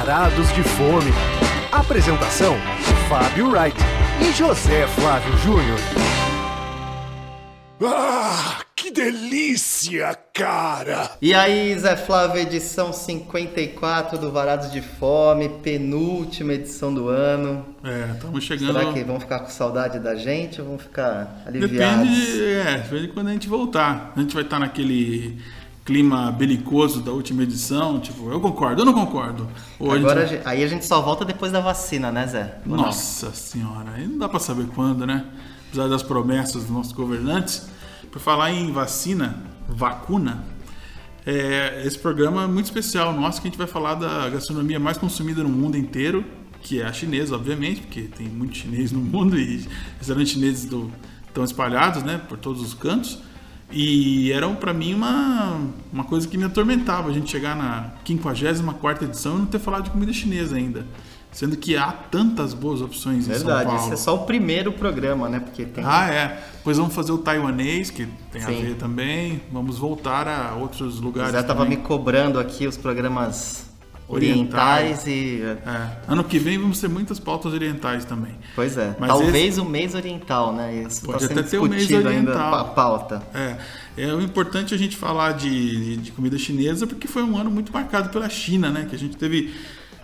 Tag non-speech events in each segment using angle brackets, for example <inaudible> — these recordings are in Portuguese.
Varados de Fome. Apresentação: Fábio Wright e José Flávio Júnior. Ah, que delícia, cara! E aí, Zé Flávio, edição 54 do Varados de Fome, penúltima edição do ano. É, estamos chegando. Será que vão ficar com saudade da gente ou vão ficar aliviados? Depende, é, depende de quando a gente voltar. A gente vai estar naquele clima belicoso da última edição, tipo, eu concordo, eu não concordo. Ou Agora, a gente... aí a gente só volta depois da vacina, né, Zé? Ou Nossa não? senhora, aí não dá para saber quando, né? Apesar das promessas dos nossos governantes. Por falar em vacina, vacuna, é, esse programa é muito especial nosso, que a gente vai falar da gastronomia mais consumida no mundo inteiro, que é a chinesa, obviamente, porque tem muito chinês no mundo e restaurantes chineses do, estão espalhados né, por todos os cantos. E era para mim uma, uma coisa que me atormentava a gente chegar na 54 edição e não ter falado de comida chinesa ainda. Sendo que há tantas boas opções Verdade, em São Paulo. esse é só o primeiro programa, né? Porque tem... Ah, é. Pois vamos fazer o taiwanês, que tem Sim. a ver também. Vamos voltar a outros lugares. Já estava me cobrando aqui os programas orientais, orientais e. É. Ano que vem vamos ter muitas pautas orientais também. Pois é. Mas Talvez esse... o mês oriental, né? Isso Pode tá até ter o mês oriental. a pauta. É. É o importante a gente falar de, de comida chinesa porque foi um ano muito marcado pela China, né? Que a gente teve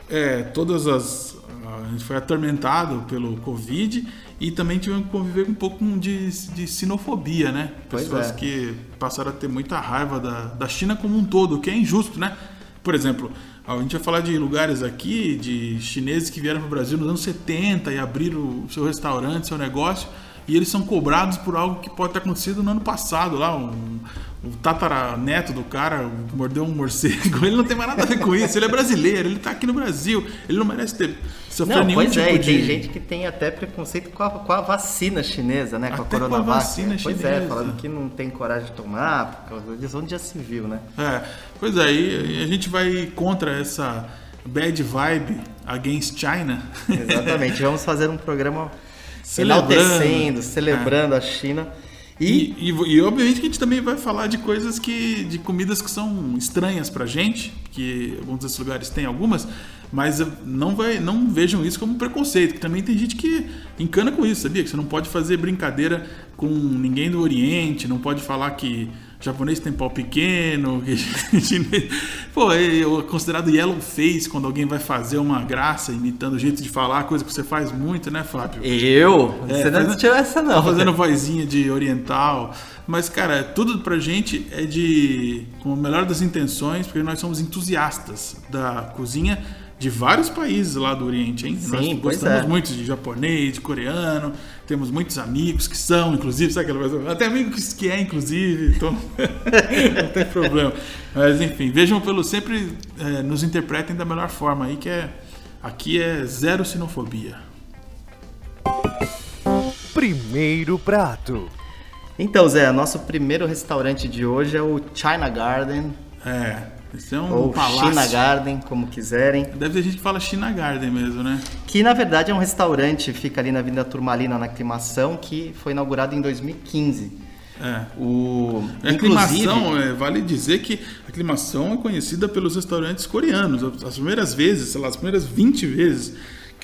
é, todas as. A gente foi atormentado pelo Covid e também tivemos que conviver um pouco de, de sinofobia, né? Pessoas é. que passaram a ter muita raiva da, da China como um todo, o que é injusto, né? Por exemplo, a gente vai falar de lugares aqui, de chineses que vieram para o Brasil nos anos 70 e abriram o seu restaurante, seu negócio, e eles são cobrados por algo que pode ter acontecido no ano passado, lá, um, o tataraneto do cara mordeu um morcego. <laughs> Ele não tem mais nada a ver com isso. Ele é brasileiro, ele tá aqui no Brasil. Ele não merece ter sofrido nenhum pois tipo é, de... tem gente que tem até preconceito com a, com a vacina chinesa, né? Com até a Coronavac. Com a vacina pois chinesa. é, falando que não tem coragem de tomar, por causa disso, onde já se viu, né? É, pois é, e a gente vai contra essa bad vibe against China. <laughs> Exatamente, vamos fazer um programa celebrando, enaltecendo, celebrando é. a China. E, e, e, obviamente que a gente também vai falar de coisas que. de comidas que são estranhas pra gente, que alguns desses lugares têm algumas, mas não, vai, não vejam isso como preconceito, que também tem gente que encana com isso, sabia? Que você não pode fazer brincadeira com ninguém do Oriente, não pode falar que japonês tem pau pequeno, <laughs> chinês... Pô, é considerado yellow face quando alguém vai fazer uma graça imitando o jeito de falar, coisa que você faz muito, né, Fábio? Eu? É, você não tirou essa não. Tá fazendo vozinha de oriental. Mas, cara, tudo pra gente é de... com a melhor das intenções, porque nós somos entusiastas da cozinha de vários países lá do Oriente, hein? Sim, Nós gostamos é. muito de japonês, de coreano, temos muitos amigos que são, inclusive, sabe aquela coisa? Até amigos que é, inclusive, então <laughs> não tem problema. Mas enfim, vejam pelo sempre é, nos interpretem da melhor forma aí, que é aqui é zero sinofobia. Primeiro prato. Então, Zé, nosso primeiro restaurante de hoje é o China Garden. É. Esse é um Ou palácio. China Garden, como quiserem. Deve ter gente que fala China Garden mesmo, né? Que na verdade é um restaurante, fica ali na Avenida Turmalina, na Aclimação, que foi inaugurado em 2015. É. O... A aclimação, é, vale dizer que a aclimação é conhecida pelos restaurantes coreanos. As primeiras vezes, sei lá, as primeiras 20 vezes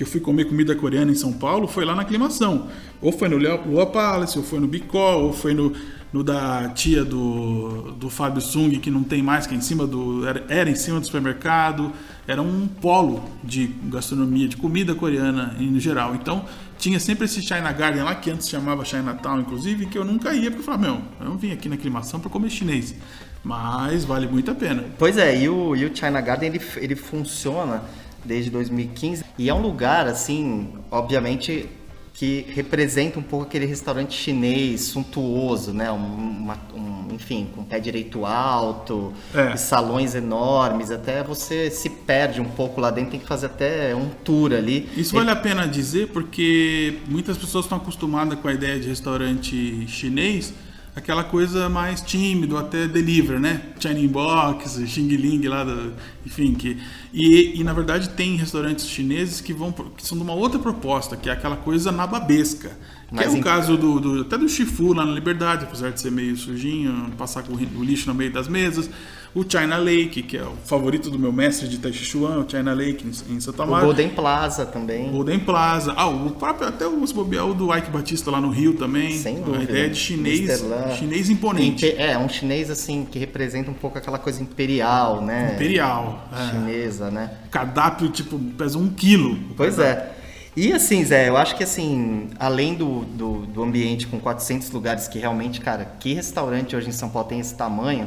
que eu fui comer comida coreana em São Paulo foi lá na aclimação. Ou foi no Lua Palace, ou foi no Bicó, ou foi no no da tia do, do Fábio Sung, que não tem mais, que é em cima do. Era, era, em cima do supermercado, era um polo de gastronomia, de comida coreana em geral. Então tinha sempre esse China Garden lá, que antes chamava Chinatown, inclusive, que eu nunca ia, porque eu falava, meu, eu não vim aqui na aclimação para comer chinês. Mas vale muito a pena. Pois é, e o, e o China Garden ele, ele funciona desde 2015 e é um lugar assim, obviamente que representa um pouco aquele restaurante chinês suntuoso, né? Um, uma, um, enfim, com pé direito alto, é. salões enormes, até você se perde um pouco lá dentro, tem que fazer até um tour ali. Isso vale a pena dizer porque muitas pessoas estão acostumadas com a ideia de restaurante chinês aquela coisa mais tímido, até deliver, né? China Box, Xing Ling lá, do, enfim, que e, e, na verdade tem restaurantes chineses que vão que são de uma outra proposta, que é aquela coisa nababesca. Que é o caso do, do- até do Shifu lá na Liberdade, apesar de ser meio sujinho, passar o lixo no meio das mesas. O China Lake, que é o favorito do meu mestre de Tai Chi Chuan, o China Lake em, em Santa O Maria. Golden Plaza também. Golden Plaza. Ah, o próprio, até o bobear, o do Ike Batista lá no Rio também. Sem A dúvida. ideia de chinês, chinês imponente. Impe- É, um chinês assim que representa um pouco aquela coisa imperial, né? Imperial. é. Chinesa, né? Cardápio, tipo, pesa um quilo. Pois é. E assim, Zé, eu acho que assim, além do, do, do ambiente com 400 lugares, que realmente, cara, que restaurante hoje em São Paulo tem esse tamanho,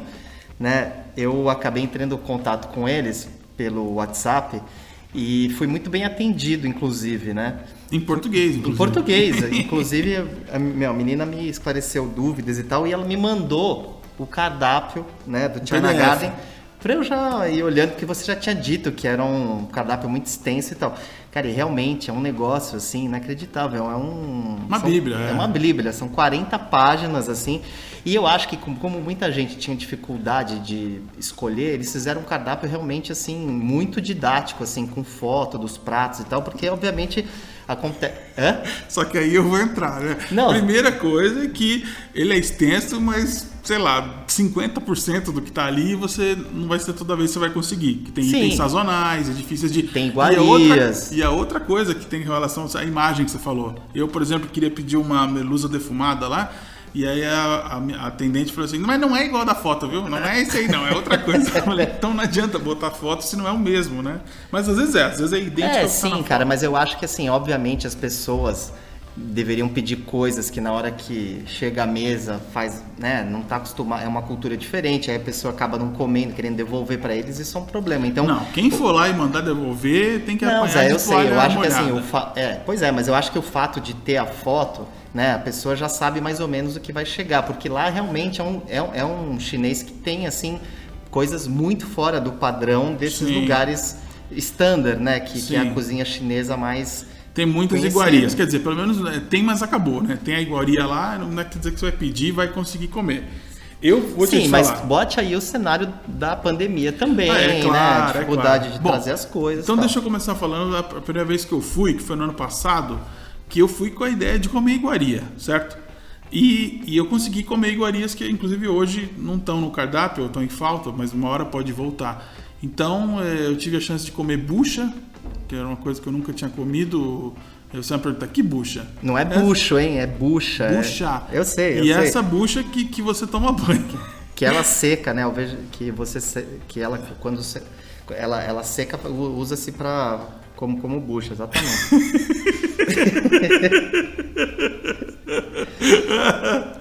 né? Eu acabei entrando em contato com eles pelo WhatsApp e fui muito bem atendido, inclusive, né? Em português, Em inclusive. português. <laughs> Inclusive, a, meu, a menina me esclareceu dúvidas e tal, e ela me mandou o cardápio né, do China. Garden pra eu já ir olhando, porque você já tinha dito que era um cardápio muito extenso e tal. Cara, e realmente é um negócio, assim, inacreditável. É um... Uma são- bíblia, É é. uma bíblia. São 40 páginas, assim. E eu acho que, como, como muita gente tinha dificuldade de escolher, eles fizeram um cardápio realmente, assim, muito didático, assim, com foto dos pratos e tal, porque, obviamente, acontece... Hã? Só que aí eu vou entrar, né? Não. Primeira coisa é que ele é extenso, mas, sei lá, 50% do que tá ali você não vai ser toda vez que você vai conseguir. Que tem Sim. itens sazonais, é difícil de. Tem E a outra, iguarias. e a outra coisa que tem em relação à imagem que você falou. Eu, por exemplo, queria pedir uma melusa defumada lá. E aí a, a, atendente falou assim, mas não é igual da foto, viu? Não é esse aí não, é outra coisa. <laughs> Então não adianta botar foto se não é o mesmo, né? Mas às vezes é, às vezes é idêntico É, tá sim, cara, mas eu acho que assim, obviamente as pessoas deveriam pedir coisas que na hora que chega à mesa faz, né, não tá acostumado, é uma cultura diferente, aí a pessoa acaba não comendo, querendo devolver pra eles, isso é um problema. Então, Não, quem for lá e mandar devolver tem que não, apanhar Zé, eu sei, eu acho que assim, fa... é, pois é, mas eu acho que o fato de ter a foto, né, a pessoa já sabe mais ou menos o que vai chegar, porque lá realmente é um, é, é um chinês que tem assim coisas muito fora do padrão desses Sim. lugares standard, né, que, que é a cozinha chinesa mais Tem muitas conhecendo. iguarias, quer dizer, pelo menos né, tem, mas acabou, né? Tem a iguaria lá, não é quer dizer que você vai pedir e vai conseguir comer. Eu vou Sim, te mas falar. bote aí o cenário da pandemia também, Ah, é né? claro, A é dificuldade claro. de Bom, trazer as coisas. Então tal. deixa eu começar falando da primeira vez que eu fui, que foi no ano passado, que eu fui com a ideia de comer iguaria, certo? E, e eu consegui comer iguarias que inclusive hoje não estão no cardápio, ou estão em falta, mas uma hora pode voltar. Então eh, eu tive a chance de comer bucha, que era uma coisa que eu nunca tinha comido. Eu sempre perguntar, que bucha? Não é bucho, hein? É bucha. é- Bucha. Eu sei, eu E sei. essa bucha que, que você toma banho. Que ela seca, né? Eu vejo que você que ela quando se- ela ela seca usa-se para como como bucha, exatamente.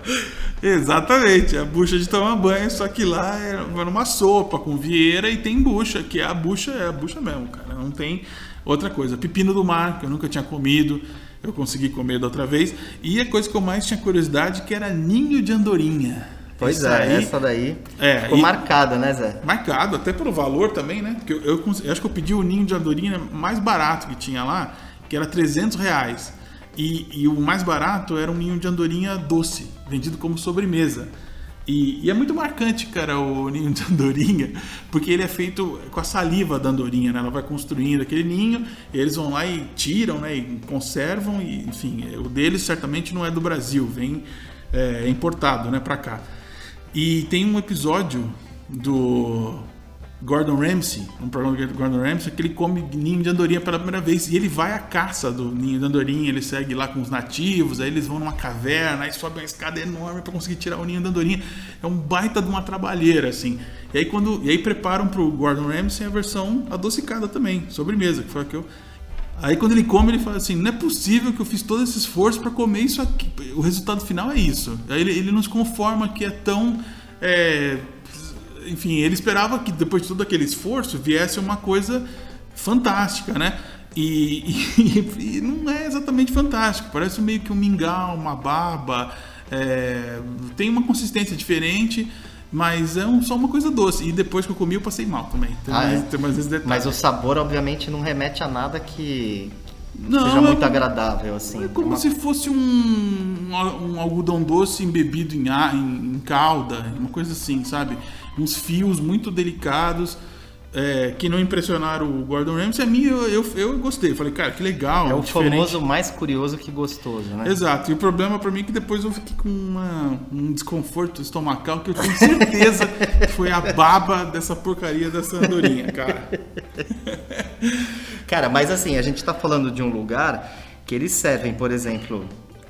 <laughs> Exatamente, a bucha de tomar banho, só que lá é numa sopa com vieira e tem bucha, que é a bucha, é a bucha mesmo, cara. Não tem outra coisa. Pepino do mar, que eu nunca tinha comido, eu consegui comer da outra vez. E a coisa que eu mais tinha curiosidade que era ninho de andorinha. Pois é, aí, essa daí É, ficou e- marcada, né, Zé? Marcado, até pelo valor também, né? Porque eu, eu eu acho que eu pedi o ninho de andorinha mais barato que tinha lá, que era 300 reais. E, e o mais barato era um ninho de andorinha doce, vendido como sobremesa. E, e é muito marcante, cara, o <laughs> ninho de andorinha, porque ele é feito com a saliva da andorinha, né? Ela vai construindo aquele ninho, eles vão lá e tiram, né? E conservam, e, enfim, o deles certamente não é do Brasil, vem é, importado, né, pra cá. E tem um episódio do Gordon Ramsay, um programa do Gordon Ramsay, que ele come ninho de andorinha pela primeira vez. E ele vai à caça do ninho de andorinha, ele segue lá com os nativos, aí eles vão numa caverna, aí sobe uma escada enorme para conseguir tirar o ninho de andorinha. É um baita de uma trabalheira, assim. E aí, quando, e aí preparam pro Gordon Ramsay a versão adocicada também, sobremesa, que foi a que eu... Aí quando ele come, ele fala assim: não é possível que eu fiz todo esse esforço para comer isso aqui. O resultado final é isso. Aí ele, ele conforma que é tão. é, enfim, ele esperava que depois de todo aquele esforço viesse uma coisa fantástica, né? E, <laughs> e- e não é exatamente fantástico. Parece meio que um mingau, uma baba. é, tem uma consistência diferente. Mas é um- só uma coisa doce. E depois que eu comi, eu passei mal também. Tem, Ah, mais, é? tem mais esse detalhe. Mas o sabor, obviamente, não remete a nada que Não, seja é muito uma- agradável, assim. É como Uma- se fosse um, um algodão doce embebido em, em, em calda, uma coisa assim, sabe? Uns fios muito delicados. é, que não impressionaram o Gordon Ramsay, a mim eu, eu, eu gostei. Falei, cara, que legal. É o diferente. famoso mais curioso que gostoso, né? Exato. E o problema pra mim é que depois eu fiquei com uma- um desconforto estomacal que eu tenho certeza que foi a baba dessa porcaria dessa andorinha, cara. <laughs> Cara, mas assim, a gente tá falando de um lugar que eles servem, por exemplo,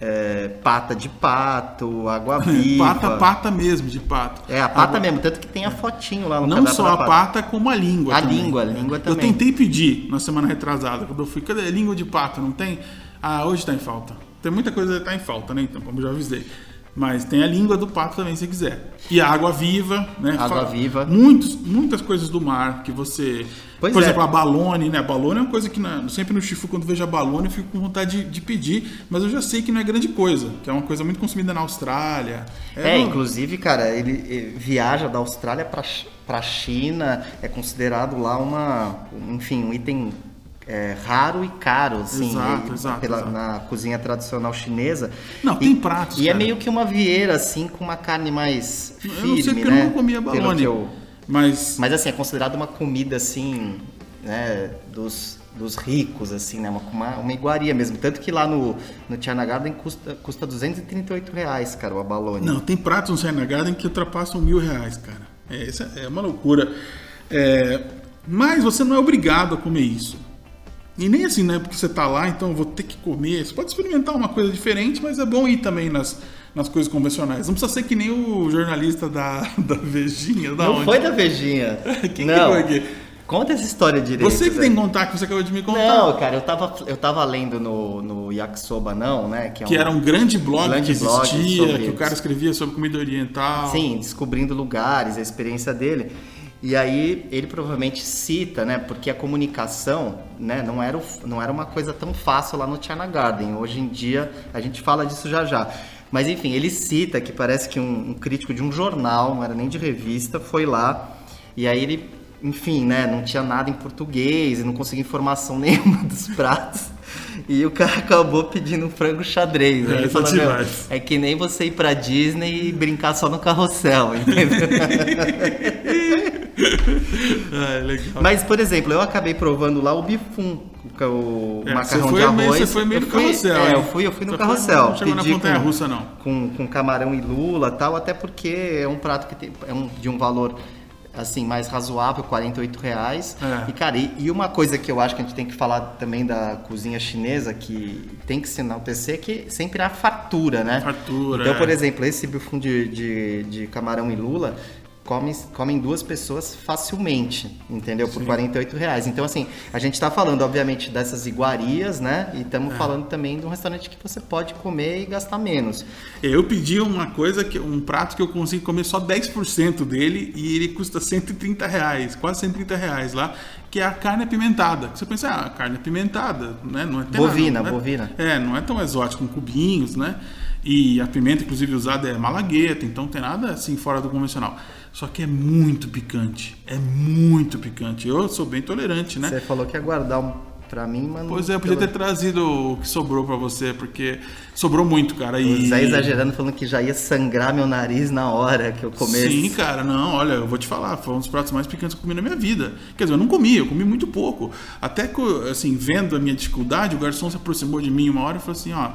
é, pata de pato, água <laughs> viva. Pata, pata mesmo, de pato. É, a pata mesmo, tanto que tem a fotinho lá no Não só a pata, como a língua. A também. língua, a língua Eu também. tentei pedir na semana retrasada, quando eu fui. Cadê a língua de pato? Não tem? Ah, hoje tá em falta. Tem muita coisa que tá em falta, né? Então, como eu já avisei. Mas tem a língua do pato também, se quiser. E a água viva, né? Água Fa- viva. Muitos, muitas coisas do mar que você. Pois por é. exemplo, a balone, né? A balone é uma coisa que na- sempre no Chifu, quando vejo a balone, eu fico com vontade de, de pedir, mas eu já sei que não é grande coisa, que é uma coisa muito consumida na Austrália. É, no- inclusive, cara, ele, ele viaja da Austrália pra pra China, é considerado lá uma, enfim, um item é, raro e caro, assim, Exato, exato, pela- exato. na cozinha tradicional chinesa. Não, E- tem pratos, E é cara. meio que uma vieira, assim, com uma carne mais firme, Eu não sei porque né? eu não comia balone. Mas Mas assim, é considerado uma comida assim, né, dos, dos ricos, assim, né? Uma, uma, uma iguaria mesmo. Tanto que lá no, no China Garden custa, custa 238 reais, cara, o abalone. Não, tem pratos no China Garden que ultrapassam mil reais, cara. É, isso é uma loucura. É, mas você não é obrigado a comer isso. E nem assim, né? Porque você tá lá, então eu vou ter que comer. Você pode experimentar uma coisa diferente, mas é bom ir também nas, nas coisas convencionais. Não precisa ser que nem o jornalista da, <laughs> da Vejinha, da Não onde? foi da Vejinha. <laughs> Quem que não. foi aqui? Conta essa história direito. Você que tem que contar, que você acabou de me contar. Não, cara, eu tava, eu tava lendo no, no Yakisoba Não, né? Que, é Que era um grande blog grande que blog existia, sobre- que o cara escrevia sobre comida oriental. Sim, descobrindo lugares, a experiência dele. E aí ele provavelmente cita, né? Porque a comunicação, né, não era, não era uma coisa tão fácil lá no China Garden. Hoje em dia a gente fala disso já já. Mas enfim, ele cita que parece que um, um crítico de um jornal, não era nem de revista, foi lá e aí ele, enfim, né, não tinha nada em português e não conseguia informação <laughs> nenhuma dos pratos. E o cara acabou pedindo um frango xadrez. É, Ele falou, "Meu, demais." é que nem você ir pra Disney e brincar só no carrossel, <laughs> entendeu? <laughs> <laughs> Ah, legal. Mas, por exemplo, eu acabei provando lá o bifum, o, o É, macarrão de meio- arroz. você foi meio eu no fui, carrossel, É, eu fui, eu fui no Você carrossel. não chegou na montanha russa, não. Com, com camarão e lula tal, até porque é um prato que tem, é um, de um valor assim, mais razoável, 48 reais. É. E, cara, e, e uma coisa que eu acho que a gente tem que falar também da cozinha chinesa, que tem que se enaltecer, é que sempre há fartura, né? Fartura, Então, é. por exemplo, esse bifum de, de, de camarão e lula come, comem duas pessoas facilmente, entendeu? Por 48 reais. Então, assim, a gente tá falando, obviamente, dessas iguarias, né? E estamos É. falando também de um restaurante que você pode comer e gastar menos. Eu pedi uma coisa, que um prato que eu consigo comer só 10% dele e ele custa 130 reais, quase 130 reais lá, que é a carne apimentada. Você pensa, ah, carne apimentada, né? Não é Bovina, nada, não é- bovina. É, não é tão exótico, com cubinhos, né? E a pimenta, inclusive, usada é malagueta, então não tem nada assim fora do convencional. Só que é muito picante. É muito picante. Eu sou bem tolerante, né? Você falou que ia guardar um pra mim, mas... Pois é, eu podia ter trazido o que sobrou pra você, porque sobrou muito, cara. O E... Zé exagerando, falando que já ia sangrar meu nariz na hora que eu comesse. Sim, cara, não, olha, eu vou te falar, foi um dos pratos mais picantes que eu comi na minha vida. Quer dizer, eu não comi, eu comi muito pouco. Até que, assim, vendo a minha dificuldade, o garçom se aproximou de mim uma hora e falou assim, ó,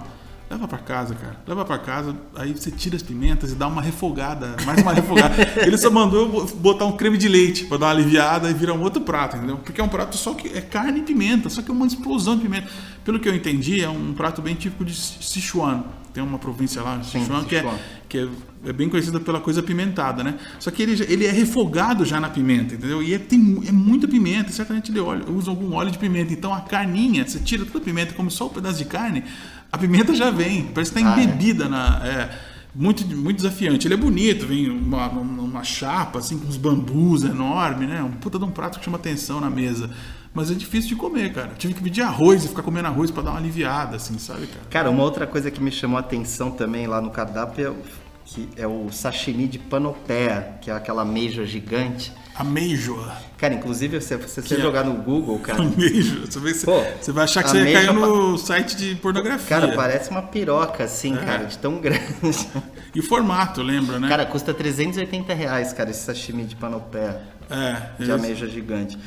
leva pra casa, cara, leva pra casa, aí você tira as pimentas e dá uma refogada, mais uma refogada. <laughs> Ele só mandou eu botar um creme de leite pra dar uma aliviada e virar um outro prato, entendeu? Porque é um prato só que é carne e pimenta, só que é uma explosão de pimenta. Pelo que eu entendi, é um prato bem típico de Sichuan. Tem uma província lá, Sim, Sichuan, que é que é, é bem conhecida pela coisa apimentada, né? Só que ele, ele é refogado já na pimenta, entendeu? E é, tem, é muita pimenta, certamente ele óleo, usa algum óleo de pimenta. Então a carninha, você tira toda a pimenta, come só um pedaço de carne, a pimenta já vem, parece que está Ah, é? embebida na. É, muito, muito desafiante. Ele é bonito, vem uma, uma, chapa, assim, com uns bambus enormes, né? Um puta de um prato que chama atenção na mesa. Mas é difícil de comer, cara. Tive que pedir arroz e ficar comendo arroz para dar uma aliviada, assim, sabe, cara? Cara, uma outra coisa que me chamou a atenção também lá no cardápio é o, que é o sashimi de panopea, que é aquela meija gigante. Ameijoa. Cara, inclusive, se você, Que é- jogar no Google, <laughs> cara, Ameijo. Você vai, Pô, você vai achar que a você caiu no site de pornografia. cara, parece uma piroca, assim, É. cara, de tão grande. <laughs> E o formato, lembra, né? Cara, custa 380 reais, cara, esse sashimi de panopé. é, de ameixa gigante.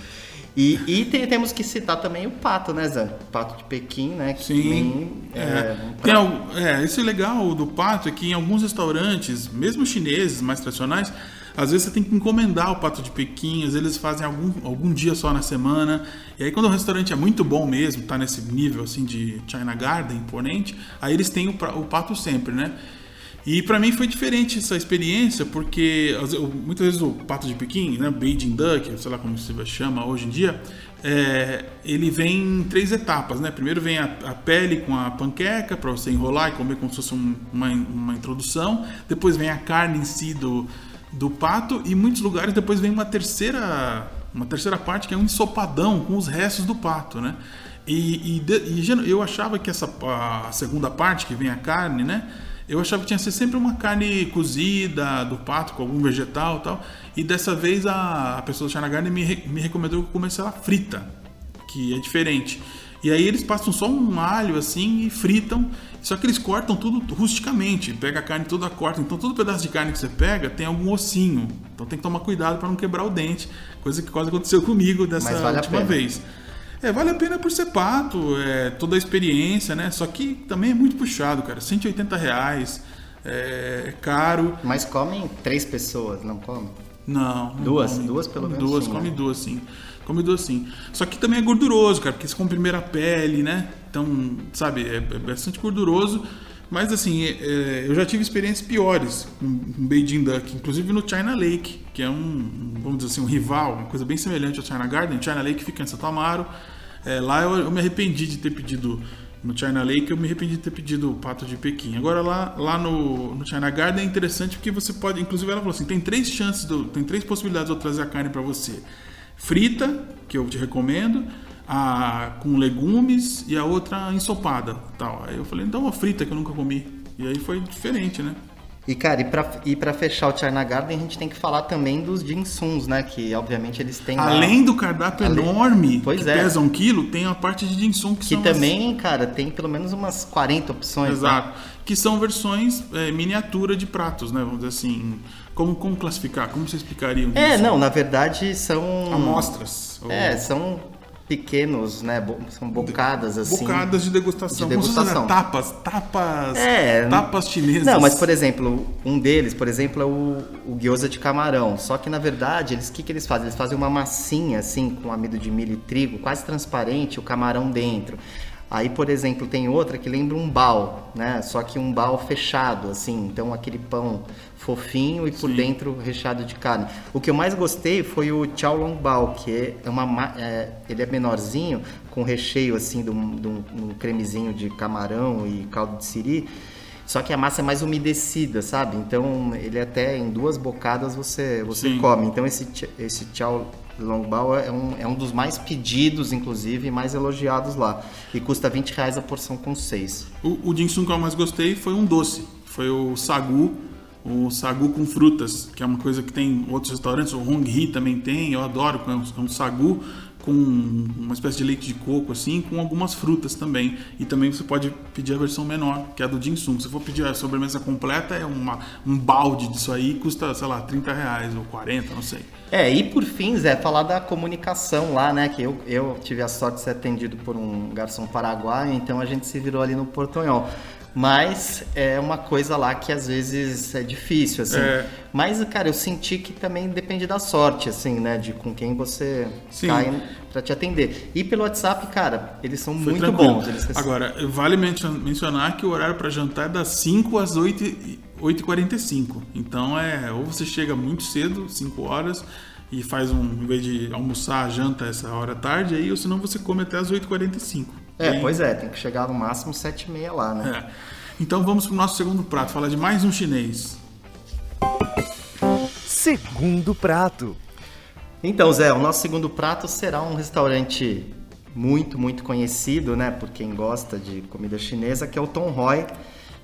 E, e tem- temos que citar também o pato, né, Zé? O pato de Pequim, né? Que Sim. também É. é, um Tem prato- al- é, legal do pato é que em alguns restaurantes, mesmo chineses mais tradicionais, às vezes você tem que encomendar o pato de Pequim, às vezes eles fazem algum, algum dia só na semana. E aí quando o restaurante é muito bom mesmo, tá nesse nível assim de China Garden imponente, aí eles têm o, o pato sempre, né? E pra mim foi diferente essa experiência, porque muitas vezes o pato de Pequim, né, Beijing Duck, sei lá como se chama hoje em dia, é, ele vem em três etapas, né? Primeiro vem a, a pele com a panqueca para você enrolar e comer como se fosse um- uma, uma introdução. Depois vem a carne em si do, do pato e muitos lugares depois vem uma terceira uma terceira parte que é um ensopadão com os restos do pato, né? E, e e eu achava que essa a segunda parte que vem a carne, né? Eu achava que tinha que ser sempre uma carne cozida do pato com algum vegetal tal. E dessa vez a, a pessoa do China me, me recomendou que eu comesse ela frita, que é diferente. E aí eles passam só um alho assim e fritam. Só que eles cortam tudo rusticamente. Pega a carne toda corta. Então todo pedaço de carne que você pega tem algum ossinho. Então tem que tomar cuidado para não quebrar o dente. Coisa que quase aconteceu <laughs> comigo dessa vale última vez. É, vale a pena por ser pato, é, toda a experiência, né? Só que também é muito puxado, cara. 180 reais, é, é caro. Mas comem três pessoas, não comem? Não. não Duas? come. Duas pelo menos Duas, sim, come né? duas sim. Come duas sim. Só que também é gorduroso, cara, porque você come primeiro a pele, né? Então, sabe, é, é bastante gorduroso. Mas assim, é, é, eu já tive experiências piores com, com Beijing Duck, inclusive no China Lake, que é um, um, vamos dizer assim, um rival, uma coisa bem semelhante ao China Garden. China Lake fica em Santo Amaro. É, lá eu, eu me arrependi de ter pedido no China Lake, eu me arrependi de ter pedido o pato de Pequim. Agora lá, lá no, no China Garden é interessante porque você pode, inclusive ela falou assim, tem três chances, do- tem três possibilidades de eu trazer a carne para você. Frita, que eu te recomendo, a com legumes e a outra ensopada, tal. Aí eu falei, então uma frita que eu nunca comi. E aí foi diferente, né? E, cara, e pra, e pra fechar o China Garden, a gente tem que falar também dos Jinsuns, né? Que, obviamente, eles têm lá- Além do cardápio Além- enorme, Pois que é. pesa um quilo, tem a parte de ginsung que, Que são as- também, cara, tem pelo menos umas 40 opções. né? Exato. Que são versões é, miniatura de pratos, né? Vamos dizer assim. Como, como classificar? Como você explicaria? É, não, na verdade são... Amostras. ou É, são pequenos, né? São bocadas, assim. Bocadas de degustação. de fosse, degustação. né, tapas. Tapas. É. Tapas chinesas. Não, mas por exemplo, um deles, por exemplo, é o, o gyoza de camarão. Só que na verdade, eles o que, que eles fazem? Eles fazem uma massinha assim com amido de milho e trigo, quase transparente, o camarão dentro. Aí, por exemplo, tem outra que lembra um bal, né? Só que um bal fechado, assim. Então, aquele pão fofinho e por Sim. dentro recheado de carne. O que eu mais gostei foi o Chow Long Bao, que é uma, ma- é, ele é menorzinho, com recheio assim de um, de um- um cremezinho de camarão e caldo de siri. Só que a massa é mais umedecida, sabe? Então ele até em duas bocadas você, você Sim. come. Então esse, esse Chow Long Bao é um, é um dos mais pedidos, inclusive, e mais elogiados lá. E custa 20 reais a porção com seis. O, o ginseng que eu mais gostei foi um doce. Foi o sagu. O sagu com frutas, que é uma coisa que tem em outros restaurantes. O Hong Hee também tem. Eu adoro. É um, é um sagu com uma espécie de leite de coco, assim, com algumas frutas também. E também você pode pedir a versão menor, que é a do ginseng. Se for pedir a sobremesa completa, é uma, um balde disso aí. Custa, sei lá, 30 reais ou 40, não sei. É, e por fim, Zé, falar da comunicação lá, né? Que eu, eu tive a sorte de ser atendido por um garçom paraguaio, então a gente se virou ali no Portonhol. Mas é uma coisa lá que às vezes é difícil, assim. É. Mas, cara, eu senti que também depende da sorte, assim, né? De com quem você Sim. cai pra te atender. E pelo WhatsApp, cara, eles são Foi muito tranquilo. bons. Eles Agora, vale mencio- mencionar que o horário para jantar é das 5 às 8 e 8h45. Então, é, ou você chega muito cedo, 5 horas, e faz um, em vez de almoçar, janta essa hora tarde, aí, ou senão você come até às 8h45. É, Bem- pois é, tem que chegar no máximo 7 e meia lá, né? é. Então, vamos pro nosso segundo prato, falar de mais um chinês. Segundo prato. Então, Zé, o nosso segundo prato será um restaurante muito, muito conhecido, né, por quem gosta de comida chinesa, que é o Tom Roy.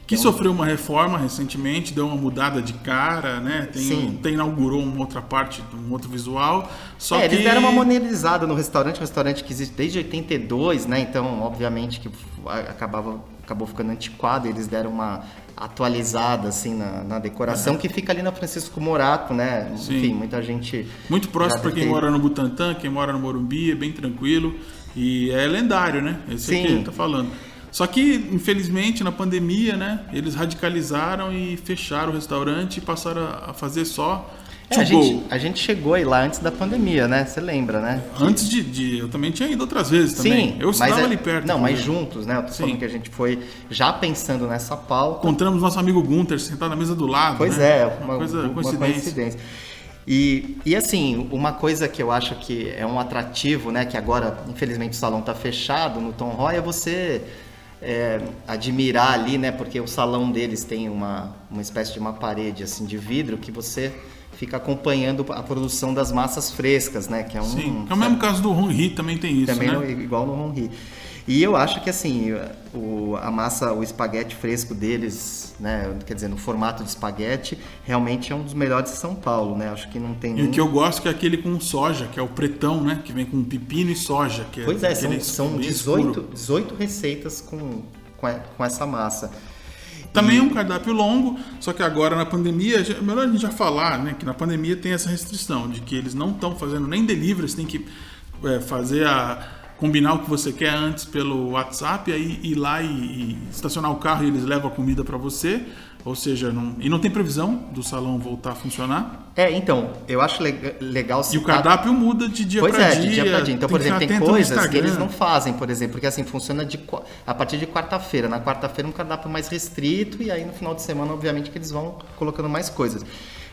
Que sofreu uma reforma recentemente, deu uma mudada de cara, né? Tem, Sim. tem inaugurou uma outra parte, um outro visual. Só é, que eles deram uma modernizada no restaurante, um restaurante que existe desde 82, né? Então, obviamente que acabava acabou ficando antiquado, eles deram uma atualizada assim na, na decoração que fica ali na Francisco Morato, né? Sim. Enfim, muita gente Muito próximo para quem tem- mora no Butantã, quem mora no Morumbi, é bem tranquilo. E é lendário, né? Esse Sim. aqui tá falando. Só que, infelizmente, na pandemia, né? Eles radicalizaram e fecharam o restaurante e passaram a fazer só É, to a, gente, a gente chegou aí lá antes da pandemia, né? Você lembra, né? Antes de, de- Eu também tinha ido outras vezes também. eu mas estava é- ali perto. Não, mas também. juntos, né? Eu tô Sim. falando que a gente foi já pensando nessa pauta. Encontramos nosso amigo Gunter sentado na mesa do lado. Pois né? é, uma, coisa, uma coincidência. coincidência. E, e assim, uma coisa que eu acho que é um atrativo, né? Que agora, infelizmente, o salão está fechado no Tom Roy, é você é, admirar ali, né? Porque o salão deles tem uma, uma espécie de uma parede assim de vidro que você fica acompanhando a produção das massas frescas, né? Que é um, Sim, é o mesmo caso do Honri, também tem isso, também né? no- igual no Honri. E eu acho que assim, o, a massa, o espaguete fresco deles, né, quer dizer, no formato de espaguete, realmente é um dos melhores de São Paulo, né? Acho que não tem E nem... o que eu gosto que é aquele com soja, que é o pretão, né? Que vem com pepino e soja. Que Pois é, são, aquele são bem 18, escuro. 18 receitas com, com, essa massa. Também é um cardápio longo, só que agora na pandemia, é melhor a gente já falar, né? Que na pandemia tem essa restrição de que eles não estão fazendo nem delivery, você tem que é, fazer a. combinar o que você quer antes pelo WhatsApp, aí ir lá e, e estacionar o carro e eles levam a comida para você. Ou seja, não, e não tem previsão do salão voltar a funcionar. É, então, eu acho le- legal E o citar- cardápio muda de dia Pois para é, dia. de dia pra dia. Então, por exemplo, tem coisas que eles não fazem, por exemplo, porque assim funciona de, a partir de quarta-feira. Na quarta-feira um cardápio mais restrito e aí no final de semana, obviamente, que eles vão colocando mais coisas.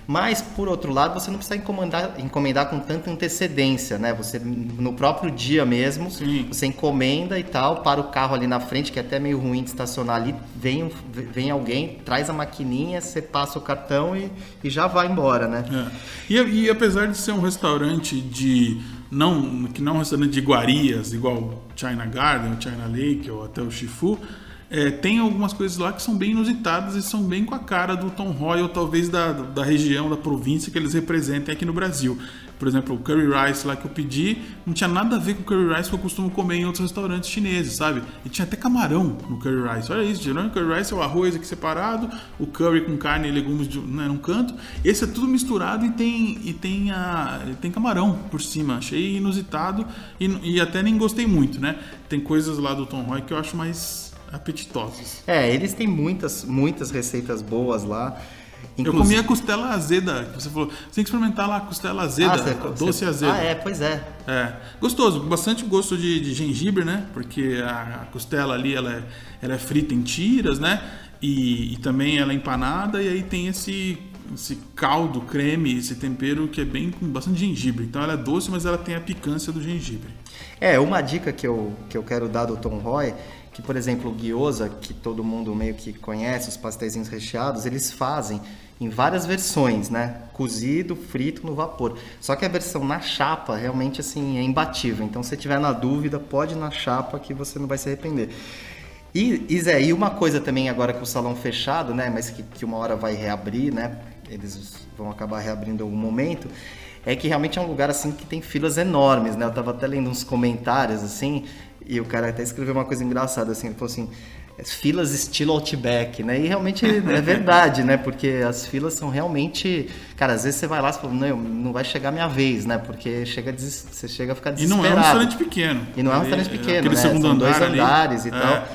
Mas, por outro lado, você não precisa encomendar, encomendar com tanta antecedência, né? Você, no próprio dia mesmo, Sim. você encomenda e tal, para o carro ali na frente, que é até meio ruim de estacionar ali, vem, vem alguém, traz a maquininha, você passa o cartão e, e já vai embora, né? É. E, e apesar de ser um restaurante de não que não é um restaurante de iguarias igual China Garden, China Lake ou até o Shifu, é, tem algumas coisas lá que são bem inusitadas e são bem com a cara do Tom Roy ou talvez da, da região, da província que eles representem aqui no Brasil. Por exemplo, o curry rice lá que eu pedi não tinha nada a ver com o curry rice que eu costumo comer em outros restaurantes chineses, sabe? E tinha até camarão no curry rice. Olha isso, geralmente o curry rice é o arroz aqui separado, o curry com carne e legumes de, né, num canto. Esse é tudo misturado e tem, e tem, a, tem camarão por cima. Achei inusitado e, e até nem gostei muito, né? Tem coisas lá do Tom Roy que eu acho mais apetitosas. É, eles têm muitas, muitas receitas boas lá. Eu comi a costela azeda, que você falou. Você tem que experimentar lá a costela azeda, Ah, você- doce você- azeda. Ah, é, pois é. É, gostoso, bastante gosto de, de gengibre, né? Porque a, a costela ali ela é, ela é frita em tiras, né? E, e também ela é empanada e aí tem esse, esse caldo, creme, esse tempero que é bem com bastante gengibre. Então ela é doce, mas ela tem a picância do gengibre. É, uma dica que eu, que eu quero dar do Tom Roy, que por exemplo o gyoza, que todo mundo meio que conhece, os pastéis recheados, eles fazem em várias versões, né? Cozido, frito no vapor. Só que a versão na chapa realmente assim é imbatível. Então se tiver na dúvida, pode ir na chapa que você não vai se arrepender. E, e Zé, e uma coisa também agora que o salão fechado, né? Mas que, que uma hora vai reabrir, né? Eles vão acabar reabrindo em algum momento. É que realmente é um lugar assim que tem filas enormes, né? Eu tava até lendo uns comentários assim, e o cara até escreveu uma coisa engraçada assim, ele falou assim, filas estilo Outback, né? E realmente é verdade, né? Porque as filas são realmente, cara, às vezes você vai lá e fala, não, não vai chegar a minha vez, né? Porque chega des- você chega a ficar E desesperado. não é um restaurante pequeno. E não é um restaurante pequeno, aquele né? São dois andar ali. andares e É. tal.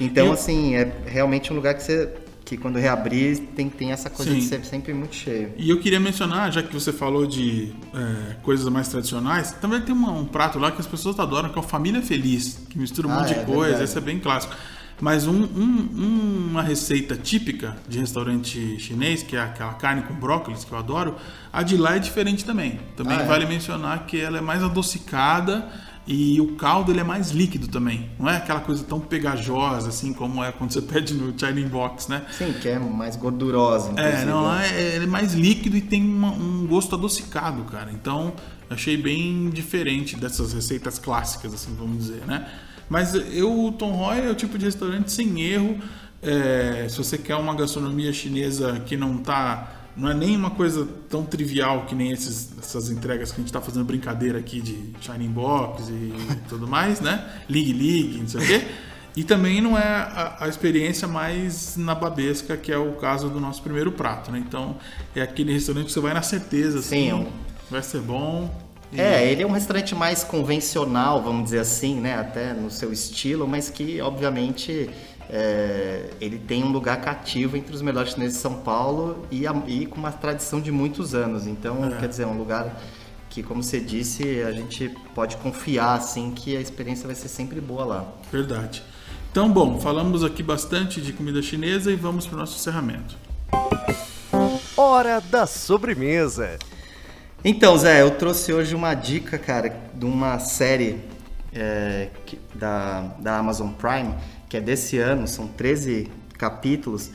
Então, E o- assim, é realmente um lugar que você que quando reabrir tem, tem essa coisa Sim. de ser sempre muito cheio. E eu queria mencionar, já que você falou de é, coisas mais tradicionais, também tem uma- um prato lá que as pessoas adoram, que é o Família Feliz, que mistura um Ah, monte é de coisa, esse é bem clássico. Mas um- um- uma receita típica de restaurante chinês, que é aquela carne com brócolis, que eu adoro, a de lá é diferente também. Também Ah, é? vale mencionar que ela é mais adocicada e o caldo ele é mais líquido também. Não é aquela coisa tão pegajosa assim como é quando você <laughs> pede no China Box, né? Sim, que é mais gordurosa, É, inclusive. não, lá é, ele é mais líquido e tem uma- um gosto adocicado, cara. Então, achei bem diferente dessas receitas clássicas, assim, vamos dizer, né? Mas eu, o Tom Roy é o tipo de restaurante sem erro. É, se você quer uma gastronomia chinesa que não tá. Não é nem uma coisa tão trivial que nem esses, essas entregas que a gente tá fazendo brincadeira aqui de Shining Box e <laughs> tudo mais, né? League League, não sei o quê. E também não é a, a, experiência mais nababesca, que é o caso do nosso primeiro prato, né? Então, é aquele restaurante que você vai na certeza, assim, Sim, vai ser bom. E... É, ele é um restaurante mais convencional, vamos dizer assim, né? Até no seu estilo, mas que, obviamente, é, ele tem um lugar cativo entre os melhores chineses de São Paulo e, a, e com uma tradição de muitos anos. Então, é. quer dizer, é um lugar que, como você disse, a gente pode confiar, assim, que a experiência vai ser sempre boa lá. Verdade. Então, bom, falamos aqui bastante de comida chinesa e vamos para o nosso encerramento. Hora da sobremesa. Então, Zé, eu trouxe hoje uma dica, cara, de uma série é, que, da, da Amazon Prime, que é desse ano, são 13 capítulos.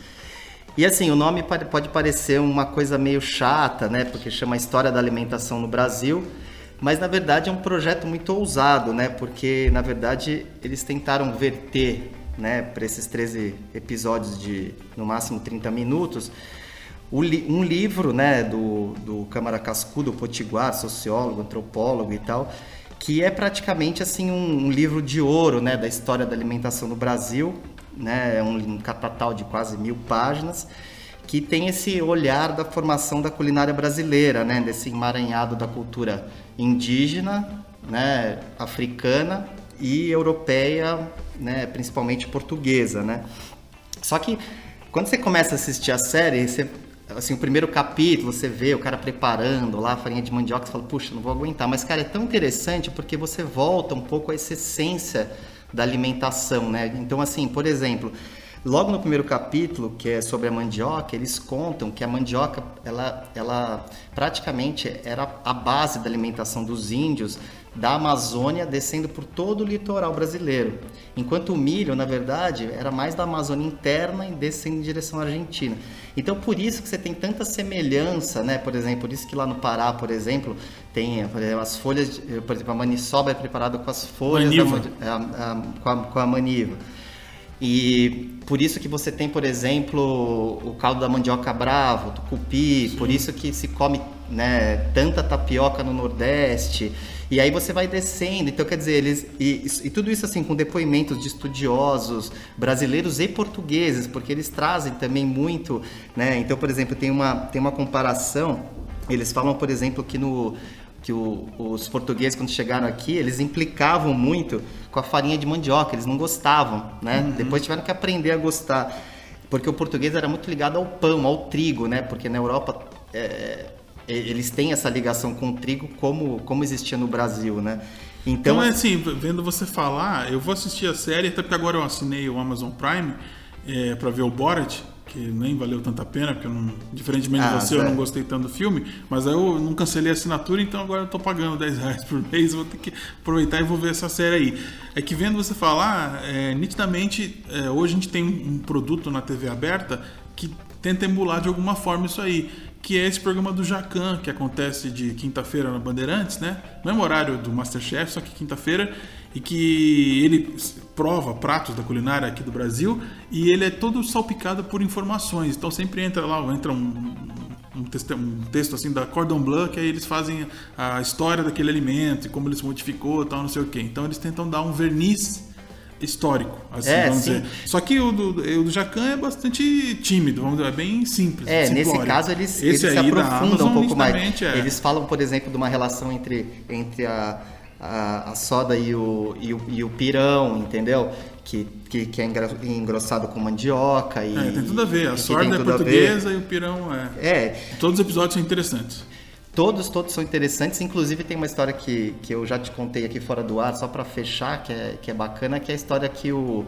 E assim, o nome pode parecer uma coisa meio chata, né? Porque chama História da Alimentação no Brasil, mas na verdade é um projeto muito ousado, né? Porque na verdade eles tentaram verter, né, para esses 13 episódios de no máximo 30 minutos, um livro, né, do, do Câmara Cascudo, Potiguar, sociólogo, antropólogo e tal, que é praticamente assim um, um, livro de ouro, né, da história da alimentação no Brasil, né, é um, um de quase mil páginas que tem esse olhar da formação da culinária brasileira, né, desse emaranhado da cultura indígena, né, africana e europeia, né, principalmente portuguesa, né. Só que quando você começa a assistir a série, você, assim, o primeiro capítulo, você vê o cara preparando lá a farinha de mandioca, você fala, puxa, não vou aguentar. Mas, cara, é tão interessante porque você volta um pouco a essa essência da alimentação, né? Então, assim, por exemplo, Logo no primeiro capítulo, que é sobre a mandioca, eles contam que a mandioca, ela, ela praticamente era a base da alimentação dos índios da Amazônia descendo por todo o litoral brasileiro. Enquanto o milho, na verdade, era mais da Amazônia interna e descendo em direção à Argentina. Então, por isso que você tem tanta semelhança, né? Por exemplo, por isso que lá no Pará, por exemplo, tem exemplo, as folhas, por exemplo, a maniçoba é preparada com as folhas da, a, a, com, a, com a maniva. E por isso que você tem, por exemplo, o caldo da mandioca bravo, tucupi, Sim. por isso que se come né, tanta tapioca no Nordeste. E aí você vai descendo. Então, quer dizer, eles. E, e, tudo isso assim, com depoimentos de estudiosos brasileiros e portugueses, porque eles trazem também muito. Né? Então, por exemplo, tem uma, tem uma comparação. Eles falam, por exemplo, que no que o, os portugueses quando chegaram aqui eles implicavam muito com a farinha de mandioca eles não gostavam né uhum. depois tiveram que aprender a gostar porque o português era muito ligado ao pão ao trigo né porque na Europa é, eles têm essa ligação com o trigo como como existia no Brasil né? Então, então é assim vendo você falar eu vou assistir a série até porque agora eu assinei o Amazon Prime é, para ver o Borat que nem valeu tanta pena, porque eu não, diferentemente ah, de você, eu não gostei tanto do filme, mas aí eu não cancelei a assinatura, então agora eu tô pagando 10 reais por mês, vou ter que aproveitar e vou ver essa série aí. É que vendo você falar, é, nitidamente, é, hoje a gente tem um produto na TV aberta que tenta emular de alguma forma isso aí, que é esse programa do Jacan, que acontece de quinta-feira na Bandeirantes, né? Mesmo horário do Masterchef, só que quinta-feira, e que ele prova pratos da culinária aqui do Brasil e ele é todo salpicado por informações. Então sempre entra lá, entra um, um, texto, um texto assim da Cordon Bleu, que aí eles fazem a história daquele alimento e como ele se modificou tal, não sei o quê. Então eles tentam dar um verniz histórico, assim, é, vamos sim. dizer. Só que o do, o do Jacan é bastante tímido, vamos dizer, é bem simples. É, simplório. nesse caso eles, eles se aprofundam um pouco mais. É. Eles falam, por exemplo, de uma relação entre, entre a a, a soda e o, e o, e, o, pirão, entendeu? Que, que, que, é engrossado com mandioca. E, é, tem tudo a ver. A soda é portuguesa e o pirão é. É. Todos os episódios são interessantes. Todos, todos são interessantes. Inclusive tem uma história que, que eu já te contei aqui fora do ar, só para fechar, que é, que é bacana, que é a história que o,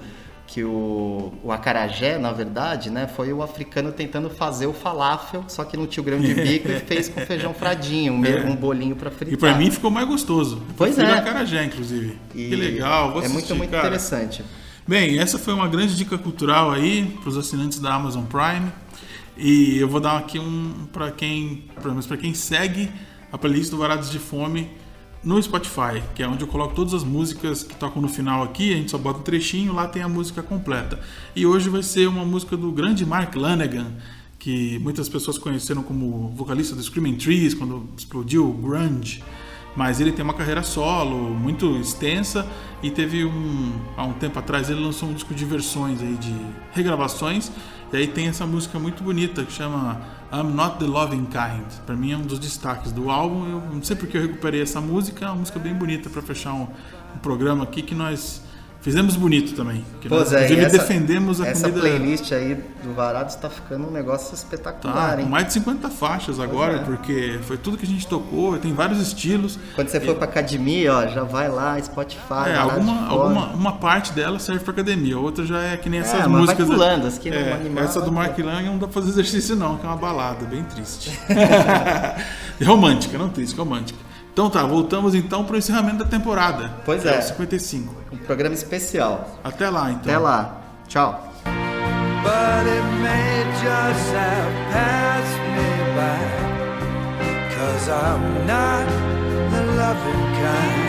que o, o acarajé, na verdade, né, foi o africano tentando fazer o falafel, só que não tinha o grão de bico e <laughs> fez com feijão fradinho, um, é. um bolinho para fritar. E para mim ficou mais gostoso. Pois é. acarajé, inclusive. E que legal, vou É muito, muito cara. interessante. Bem, essa foi uma grande dica cultural aí para os assinantes da Amazon Prime. E eu vou dar aqui um para quem, para quem segue a playlist do Varados de Fome no Spotify, que é onde eu coloco todas as músicas que tocam no final aqui, a gente só bota um trechinho, lá tem a música completa. E hoje vai ser uma música do grande Mark Lanegan, que muitas pessoas conheceram como vocalista do Screaming Trees, quando explodiu o grunge. Mas ele tem uma carreira solo muito extensa e teve um há um tempo atrás ele lançou um disco de versões aí de regravações e aí tem essa música muito bonita que chama I'm Not the Loving Kind. Para mim é um dos destaques do álbum. Eu não sei porque eu recuperei essa música, é uma música bem bonita para fechar um, um programa aqui que nós Fizemos bonito também. Pois é, e inclusive essa, defendemos a essa comida. playlist aí do Varados está ficando um negócio Tá, espetacular, com hein? mais de 50 faixas agora, é. porque foi tudo que a gente tocou, tem vários estilos. Quando você for pra academia, ó, já vai lá, Spotify, É, alguma, alguma uma parte dela serve pra academia, a outra já é que nem essas mas vai músicas. pulando, as que é, animar, essa do vai Mark Lang não dá pra fazer <laughs> exercício não, que é uma balada, bem triste. <laughs> <laughs> romântica, não triste, romântica. Então tá, voltamos então pro encerramento da temporada. Pois é. o 55. Um programa especial. Até lá então. Até lá. Tchau. but it may just have passed me by. Cause I'm not the loving kind.